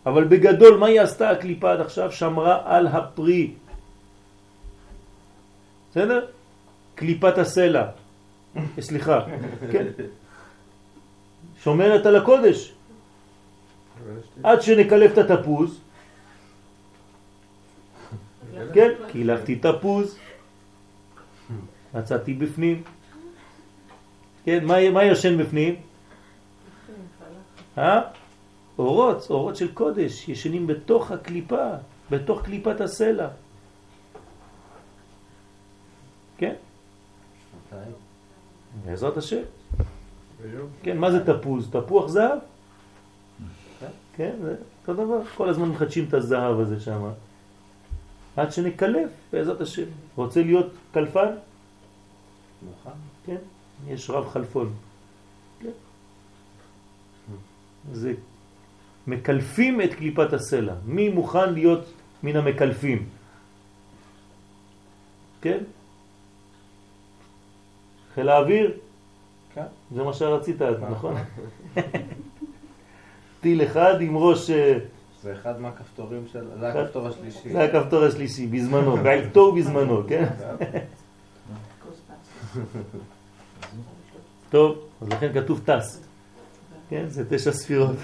אבל בגדול, מה היא עשתה הקליפה עד עכשיו? שמרה על הפרי. בסדר? קליפת הסלע. סליחה, כן. שומרת על הקודש. עד שנקלף את התפוז, כן, קילפתי תפוז, מצאתי בפנים. כן, מה, מה ישן בפנים? אה? אורות, אורות של קודש, ישנים בתוך הקליפה, בתוך קליפת הסלע. כן? בעזרת השם. כן, מה זה תפוז? תפוח זהב? כן, זה אותו דבר. כל הזמן מחדשים את הזהב הזה שם. עד שנקלף, בעזרת השם. רוצה להיות קלפן? מוכן? כן, יש רב חלפון. כן. זה מקלפים את קליפת הסלע. מי מוכן להיות מן המקלפים? כן? חיל האוויר? כן. זה מה שרצית, נכון? טיל אחד עם ראש... זה אחד מהכפתורים של... זה הכפתור השלישי. זה הכפתור השלישי, בזמנו, בעיתו ובזמנו, כן? טוב, אז לכן כתוב טס. כן, זה תשע ספירות.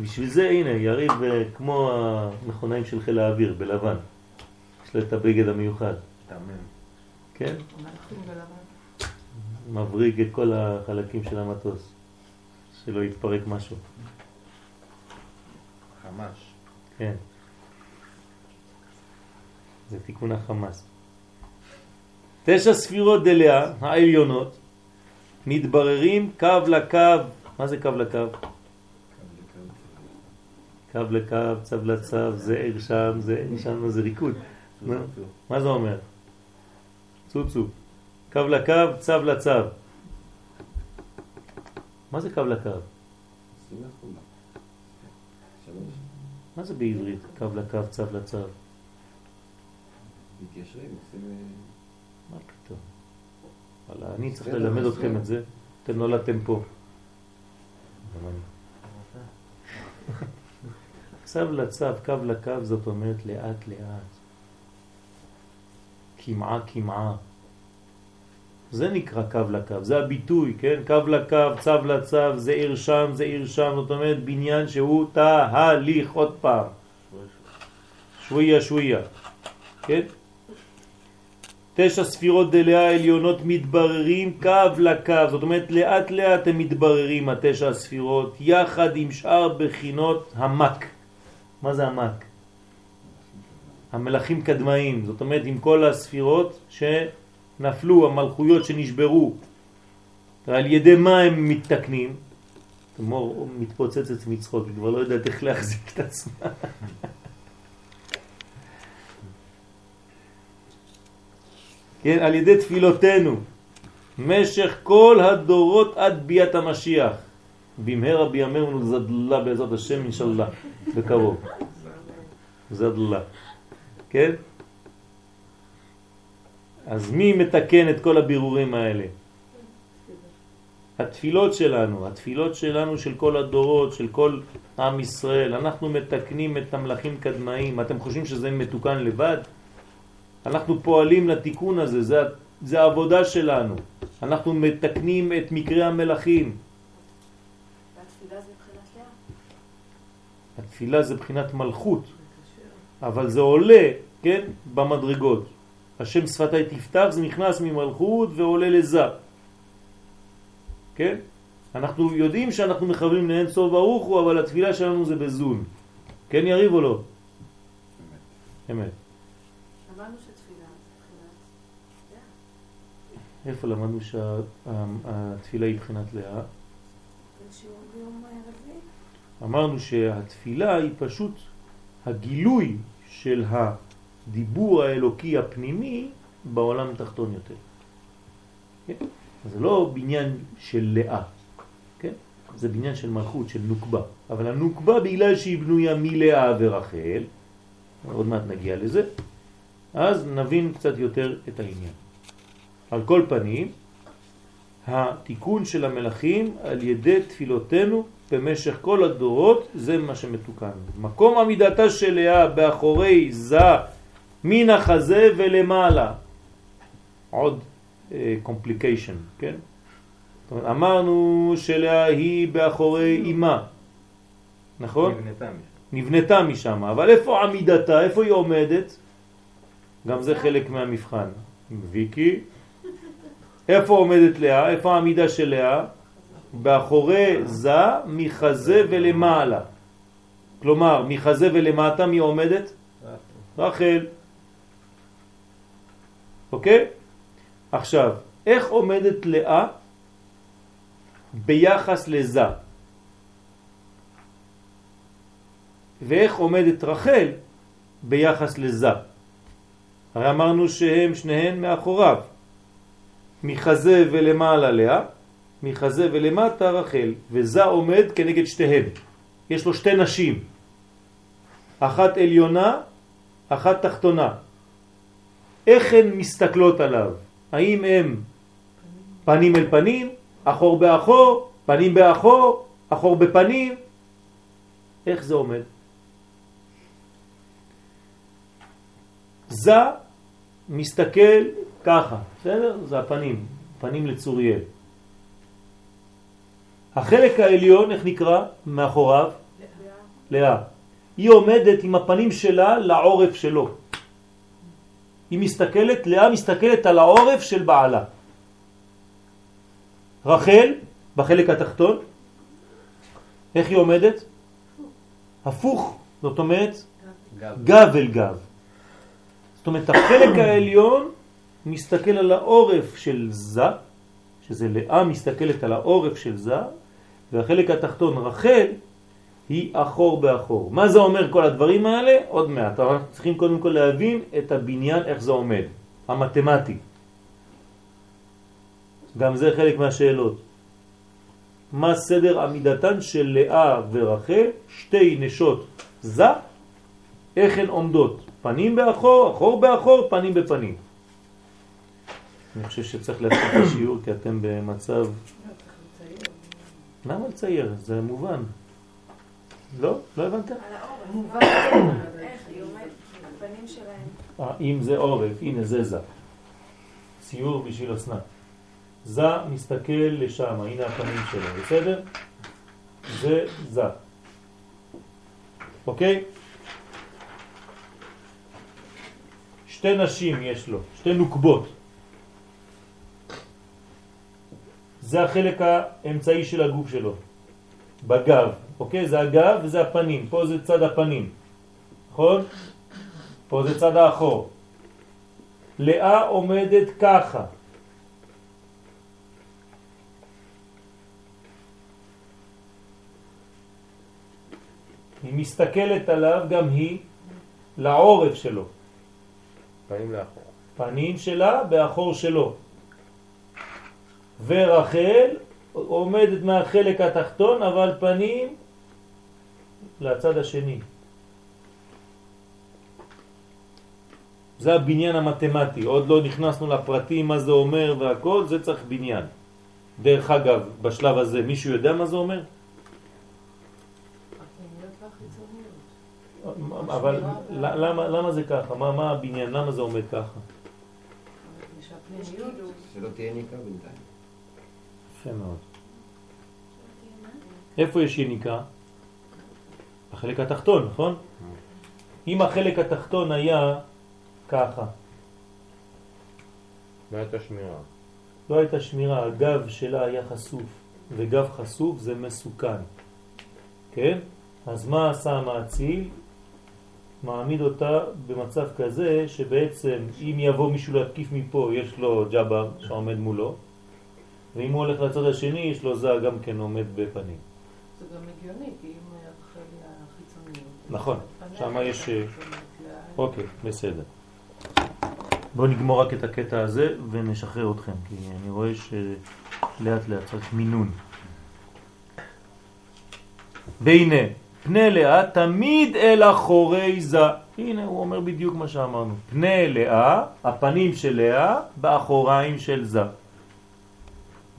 בשביל זה, הנה, יריב אה, כמו המכונאים של חיל האוויר, בלבן. יש לו את הבגד המיוחד, תאמן. כן? מבריג את כל החלקים של המטוס, שלא יתפרק משהו. חמש. כן. זה תיקון החמאס. תשע ספירות דליה, העליונות, מתבררים קו לקו. מה זה קו לקו? קו לקו, צו לצו, זה עיר שם, זה עיר שם, זה ריקוד. נו, מה זה אומר? צוצו. קו לקו, צו לצו. מה זה קו לקו? מה זה בעברית? קו לקו, צו לצו. מתיישרים, עושים... מה פתאום? וואלה, אני צריך ללמד אתכם את זה. אתם נולדתם פה. גם אני. צו לצו, קו לקו, זאת אומרת לאט לאט. כמעה כמעה. זה נקרא קו לקו, זה הביטוי, כן? קו לקו, צו לצו, זה עיר שם, זה עיר שם, זאת אומרת בניין שהוא תהליך, עוד פעם. שוויה שוויה, כן? תשע ספירות דלאה העליונות מתבררים קו לקו, זאת אומרת לאט לאט הם מתבררים התשע הספירות יחד עם שאר בחינות המק. מה זה המק? המלאכים קדמאים, זאת אומרת עם כל הספירות שנפלו, המלכויות שנשברו. ועל ידי מה הם מתתקנים? תמור מתפוצצת מצחוק, היא כבר לא יודעת איך להחזיק את עצמה. כן, על ידי תפילותינו, משך כל הדורות עד ביאת המשיח. במהרה בימינו זדלה בעזרת השם אינשאללה, בקרוב. זדלה. כן? אז מי מתקן את כל הבירורים האלה? התפילות שלנו, התפילות שלנו של כל הדורות, של כל עם ישראל, אנחנו מתקנים את המלאכים קדמאים. אתם חושבים שזה מתוקן לבד? אנחנו פועלים לתיקון הזה, זה, זה העבודה שלנו. אנחנו מתקנים את מקרי לאה. התפילה זה בחינת מלכות, אבל זה עולה, כן, במדרגות. השם שפתי תפתח, זה נכנס ממלכות ועולה לזה. כן? אנחנו יודעים שאנחנו מכוונים לאין סוף ברוך הוא, אבל התפילה שלנו זה בזון. כן יריב או לא? אמת. אמרנו שתפילה זה מבחינת לאה. איפה למדנו שהתפילה היא בחינת לאה? אמרנו שהתפילה היא פשוט הגילוי של הדיבור האלוקי הפנימי בעולם התחתון יותר. כן? זה לא בניין של לאה, כן? זה בניין של מלכות, של נוקבה. אבל הנוקבה בגלל שהיא בנויה מלאה ורחל, עוד מעט נגיע לזה, אז נבין קצת יותר את העניין. על כל פנים, התיקון של המלאכים על ידי תפילותינו במשך כל הדורות זה מה שמתוקן. מקום עמידתה של לאה באחורי זה מן החזה ולמעלה. עוד קומפליקיישן, uh, כן? אומרת, אמרנו שלאה היא באחורי אימה, נכון? נבנתה משם. נבנתה משם, אבל איפה עמידתה? איפה היא עומדת? גם זה חלק מהמבחן. ויקי, איפה עומדת לאה? איפה העמידה של לאה? באחורי זה, מחזה ולמעלה. כלומר, מחזה ולמטה מי עומדת? רחל. אוקיי? עכשיו, איך עומדת לאה ביחס לזה? ואיך עומדת רחל ביחס לזה? הרי אמרנו שהם שניהם מאחוריו. מחזה ולמעלה לאה, מחזה ולמטה רחל, וזה עומד כנגד שתיהם. יש לו שתי נשים, אחת עליונה, אחת תחתונה. איך הן מסתכלות עליו? האם הם פנים אל פנים, אחור באחור, פנים באחור, אחור בפנים? איך זה עומד? זה מסתכל ככה, בסדר? זה הפנים, פנים לצוריאל. החלק העליון, איך נקרא? מאחוריו? לאה. היא עומדת עם הפנים שלה לעורף שלו. היא מסתכלת, לאה מסתכלת על העורף של בעלה. רחל, בחלק התחתון, איך היא עומדת? הפוך, זאת אומרת גב אל גב. זאת אומרת, החלק העליון מסתכל על העורף של זה, שזה לאה מסתכלת על העורף של זה, והחלק התחתון רחל היא אחור באחור. מה זה אומר כל הדברים האלה? עוד מעט. אנחנו צריכים קודם כל להבין את הבניין, איך זה עומד, המתמטי. גם זה חלק מהשאלות. מה סדר עמידתן של לאה ורחל, שתי נשות זה, איך הן עומדות? פנים באחור, אחור באחור, פנים בפנים. אני חושב שצריך להתחיל את השיעור כי אתם במצב... למה לצייר? זה מובן. לא? לא הבנת? על העורף. עומדת? הפנים שלהם. אה, אם זה עורף, הנה זה זה. ציור בשביל אסנת. זה מסתכל לשם, הנה הפנים שלו, בסדר? זה זה. אוקיי? שתי נשים יש לו, שתי נוקבות. זה החלק האמצעי של הגוף שלו, בגב, אוקיי? זה הגב וזה הפנים, פה זה צד הפנים, נכון? פה זה צד האחור. לאה עומדת ככה. היא מסתכלת עליו גם היא לעורף שלו. פנים לאחור. פנים שלה באחור שלו. ורחל עומדת מהחלק התחתון, אבל פנים לצד השני. זה הבניין המתמטי, עוד לא נכנסנו לפרטים מה זה אומר והכל, זה צריך בניין. דרך אגב, בשלב הזה, מישהו יודע מה זה אומר? אבל למה, למה זה ככה? מה, מה הבניין? למה זה עומד ככה? שלא תהיה ניקה בינתיים. יפה מאוד. איפה יש יניקה? בחלק התחתון, נכון? אם החלק התחתון היה ככה, לא הייתה שמירה. לא הייתה שמירה, הגב שלה היה חשוף, וגב חשוף זה מסוכן, כן? אז מה עשה המאציל? מעמיד אותה במצב כזה שבעצם אם יבוא מישהו להתקיף מפה יש לו ג'אבר שעומד מולו ואם הוא הולך לצד השני יש לו זה גם כן עומד בפנים. זה גם הגיוני, כי אם רחל היא החיצוניות. נכון, שמה יש, אוקיי, בסדר. בואו נגמור רק את הקטע הזה ונשחרר אתכם, כי אני רואה שלאט לאט צריך מינון. והנה, פני לאה תמיד אל אחורי זה. הנה, הוא אומר בדיוק מה שאמרנו. פני לאה, הפנים של לאה, באחוריים של זה.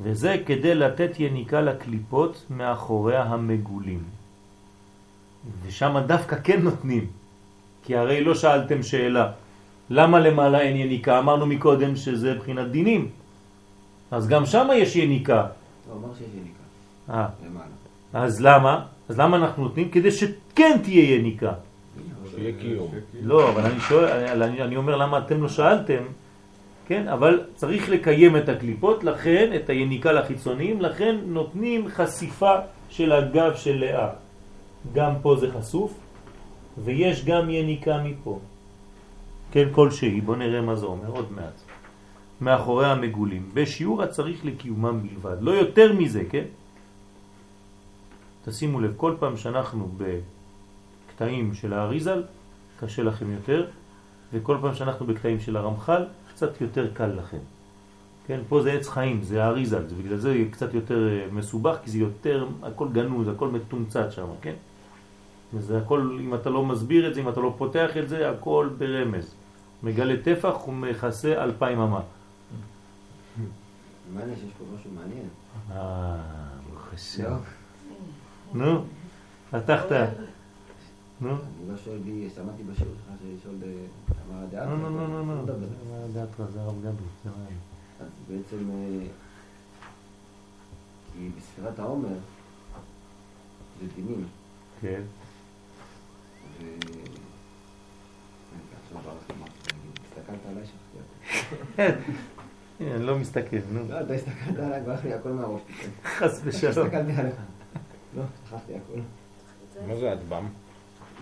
וזה כדי לתת יניקה לקליפות מאחוריה המגולים. ושם דווקא כן נותנים. כי הרי לא שאלתם שאלה, למה למעלה אין יניקה? אמרנו מקודם שזה בחינת דינים. אז גם שם יש יניקה. הוא אמר שיש יניקה, אה, למעלה. אז למה? אז למה אנחנו נותנים? כדי שכן תהיה יניקה. שיהיה קיום. לא, אבל אני שואל, אני, אני אומר למה אתם לא שאלתם, כן? אבל צריך לקיים את הקליפות, לכן את היניקה לחיצוניים, לכן נותנים חשיפה של הגב של לאה. גם פה זה חשוף, ויש גם יניקה מפה. כן, כלשהי, בוא נראה מה זה אומר עוד מעט. מאחורי המגולים, בשיעור הצריך לקיומם בלבד, לא יותר מזה, כן? תשימו לב, כל פעם שאנחנו בקטעים של האריזל, קשה לכם יותר, וכל פעם שאנחנו בקטעים של הרמח"ל, קצת יותר קל לכם. כן, פה זה עץ חיים, זה האריזל, זה בגלל זה קצת יותר אה, מסובך, כי זה יותר, הכל גנוז, הכל מתומצת שם, כן? וזה הכל, אם אתה לא מסביר את זה, אם אתה לא פותח את זה, הכל ברמז. מגלה טפח ומכסה אלפיים אמה. מעניין שיש פה משהו מעניין. אה, ברוך השם. לא, נו, פתחת. נו. אני לא שואל בי, שמעתי בשיעור שלך לשאול אה, מה הדעה. לא, לא, לא, לא, לא. מדבר. זה הרב גבי. לא. אז בעצם, אה, כי בספירת העומר זה דינים, כן. ו... הסתכלת עליי, שכחתי. אה, אני לא מסתכל, נו. לא, אתה הסתכלת עליי, ברח לי הכל מהראש. חס ושלום. הסתכלתי עליך. לא, שכחתי הכל. מה זה אדבם?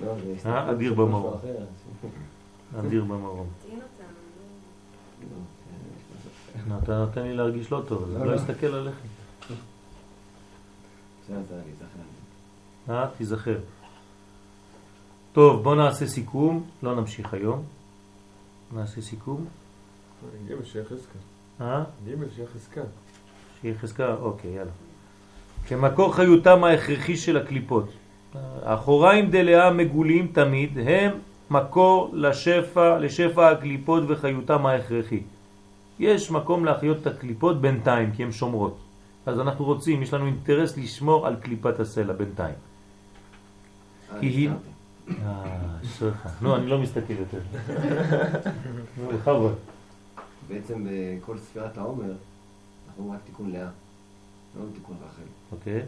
לא. אה, אדיר במרום. אדיר במרום. לא, אה, אתה נותן לי להרגיש לא טוב, אז לא, אני לא. אסתכל עליך. אה, תיזכר. טוב, בוא נעשה סיכום, לא נמשיך היום. נעשה סיכום. גימל שיהיה חזקה. אה? גימל שיהיה חזקה. שיהיה חזקה? אוקיי, יאללה. כמקור חיותם ההכרחי של הקליפות. האחוריים דלאה מגולים תמיד הם מקור לשפע, לשפע הקליפות וחיותם ההכרחי. יש מקום להחיות את הקליפות בינתיים, כי הן שומרות. אז אנחנו רוצים, יש לנו אינטרס לשמור על קליפת הסלע בינתיים. אה, כי היא-. אה, אשריך. נו, אני לא מסתכל יותר. נו, בכבוד. בעצם בכל ספירת העומר, אנחנו רק תיקון לאה, לא תיקון רחל. אוקיי?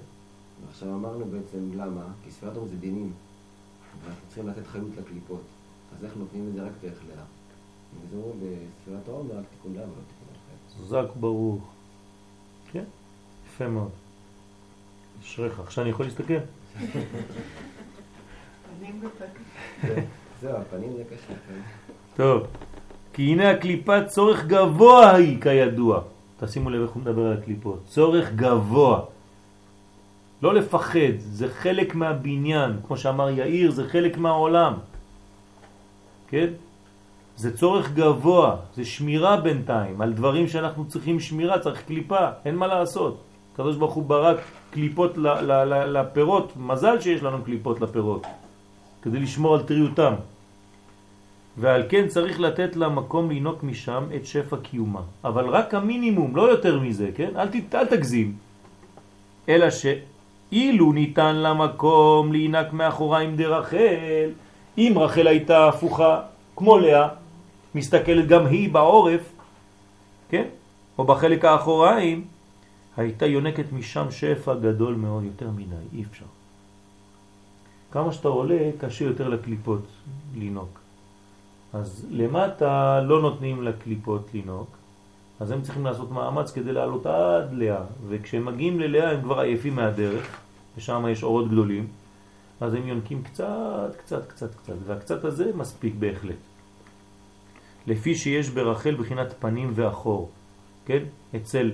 ועכשיו אמרנו בעצם למה, כי ספירת אור זה דינים, ואנחנו צריכים לתת חיות לקליפות. אז איך נותנים את זה רק דרך לאה? וזה אומרים בספירת האור רק תיקון לאה ולא תיקון רחל. חזק ברוך. כן, יפה מאוד. אשריך. עכשיו אני יכול להסתכל? פנים בפה. זהו, הפנים זה קשה. כן. טוב. כי הנה הקליפה צורך גבוה היא כידוע. תשימו לב איך הוא מדבר על הקליפות. צורך גבוה. לא לפחד, זה חלק מהבניין. כמו שאמר יאיר, זה חלק מהעולם. כן? זה צורך גבוה, זה שמירה בינתיים. על דברים שאנחנו צריכים שמירה, צריך קליפה, אין מה לעשות. הקדוש ברוך הוא ברק קליפות לפירות, מזל שיש לנו קליפות לפירות, כדי לשמור על טריותם. ועל כן צריך לתת לה מקום לינוק משם את שפע קיומה. אבל רק המינימום, לא יותר מזה, כן? אל, ת, אל תגזים. אלא שאילו ניתן לה מקום להינק מאחוריים דרחל, אם רחל הייתה הפוכה, כמו לאה, מסתכלת גם היא בעורף, כן? או בחלק האחוריים, הייתה יונקת משם שפע גדול מאוד, יותר מדי, אי אפשר. כמה שאתה עולה, קשה יותר לקליפות לינוק. אז למטה לא נותנים לקליפות לינוק, אז הם צריכים לעשות מאמץ כדי לעלות עד לאה, וכשהם מגיעים ללאה הם כבר עייפים מהדרך, ושם יש אורות גדולים, אז הם יונקים קצת, קצת, קצת, קצת, והקצת הזה מספיק בהחלט. לפי שיש ברחל בחינת פנים ואחור, כן? אצל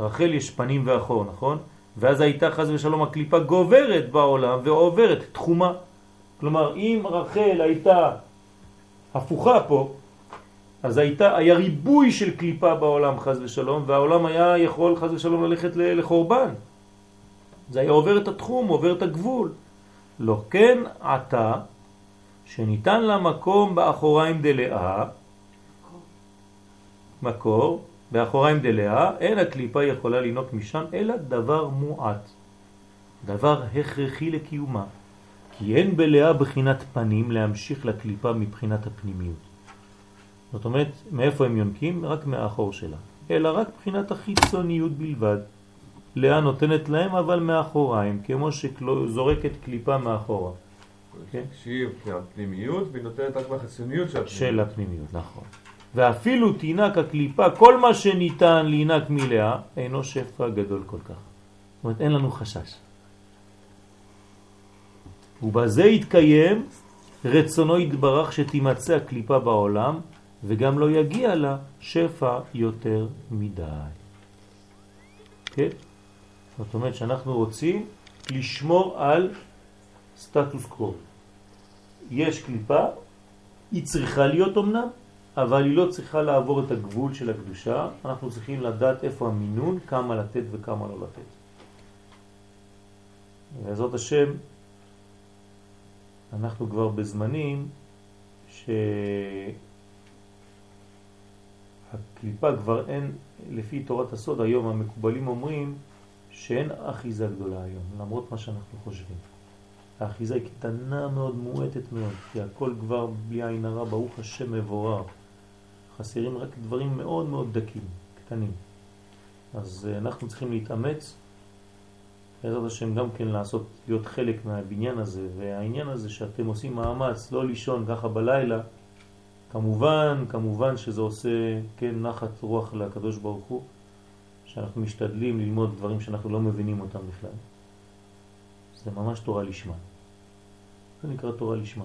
רחל יש פנים ואחור, נכון? ואז הייתה חז ושלום הקליפה גוברת בעולם ועוברת תחומה. כלומר, אם רחל הייתה הפוכה פה, אז הייתה, היה ריבוי של קליפה בעולם חז ושלום, והעולם היה יכול חז ושלום ללכת לחורבן. זה היה עובר את התחום, עובר את הגבול. לא כן עתה, שניתן לה מקום באחוריים דלאה, מקור, באחוריים דלאה, אין הקליפה יכולה לנוק משם, אלא דבר מועט, דבר הכרחי לקיומה. כי אין בלאה בחינת פנים להמשיך לקליפה מבחינת הפנימיות. זאת אומרת, מאיפה הם יונקים? רק מהאחור שלה. אלא רק בחינת החיצוניות בלבד. לאה נותנת להם אבל מאחוריים, כמו שזורקת קליפה מאחורה. כן? שהיא הפנימיות, והיא נותנת רק מהחיצוניות של הפנימיות. של הפנימיות, נכון. ואפילו תינק הקליפה, כל מה שניתן להינק מלאה, אינו שפע גדול כל כך. זאת אומרת, אין לנו חשש. ובזה יתקיים רצונו יתברך שתימצא הקליפה בעולם, וגם לא יגיע לה שפע יותר מדי. כן? זאת אומרת שאנחנו רוצים לשמור על סטטוס קוו. יש קליפה, היא צריכה להיות אמנם, אבל היא לא צריכה לעבור את הגבול של הקדושה. אנחנו צריכים לדעת איפה המינון, כמה לתת וכמה לא לתת. בעזרת השם, אנחנו כבר בזמנים שהקליפה כבר אין, לפי תורת הסוד היום המקובלים אומרים שאין אחיזה גדולה היום, למרות מה שאנחנו חושבים. האחיזה היא קטנה מאוד, מועטת מאוד, כי הכל כבר בלי עין הרע, ברוך השם מבורר. חסרים רק דברים מאוד מאוד דקים, קטנים. אז אה, אנחנו צריכים להתאמץ, בעזרת השם גם כן לעשות, להיות חלק מהבניין הזה, והעניין הזה שאתם עושים מאמץ לא לישון ככה בלילה, כמובן, כמובן שזה עושה, כן, נחת רוח לקדוש ברוך הוא, שאנחנו משתדלים ללמוד דברים שאנחנו לא מבינים אותם בכלל. זה ממש תורה לשמה. זה נקרא תורה לשמה.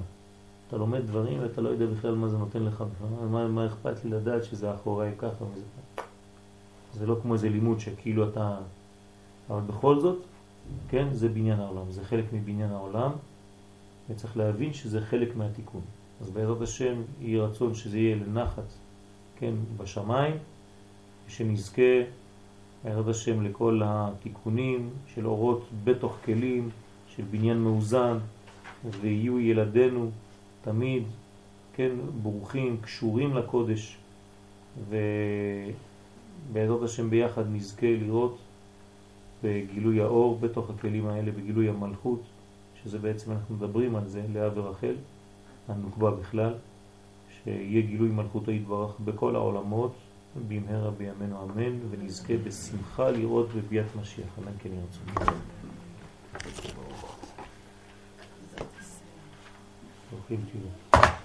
אתה לומד דברים ואתה לא יודע בכלל מה זה נותן לך בכלל. מה, מה אכפת לי לדעת שזה אחוריי ככה וזה ככה. זה לא כמו איזה לימוד שכאילו אתה... אבל בכל זאת, כן, זה בניין העולם. זה חלק מבניין העולם, וצריך להבין שזה חלק מהתיקון. אז בעזרת השם יהיה רצון שזה יהיה לנחת, כן, בשמיים, ושנזכה בעזרת השם לכל התיקונים של אורות בתוך כלים, של בניין מאוזן, ויהיו ילדינו תמיד, כן, ברוכים, קשורים לקודש, ובעזרת השם ביחד נזכה לראות בגילוי האור בתוך הכלים האלה, בגילוי המלכות, שזה בעצם אנחנו מדברים על זה, לאה ורחל, הנוקבה בכלל, שיהיה גילוי מלכותו יתברך בכל העולמות, במהרה בימינו אמן, ונזכה בשמחה לראות בביאת משיח, אמן כן ירצו. ברוכים תהיו.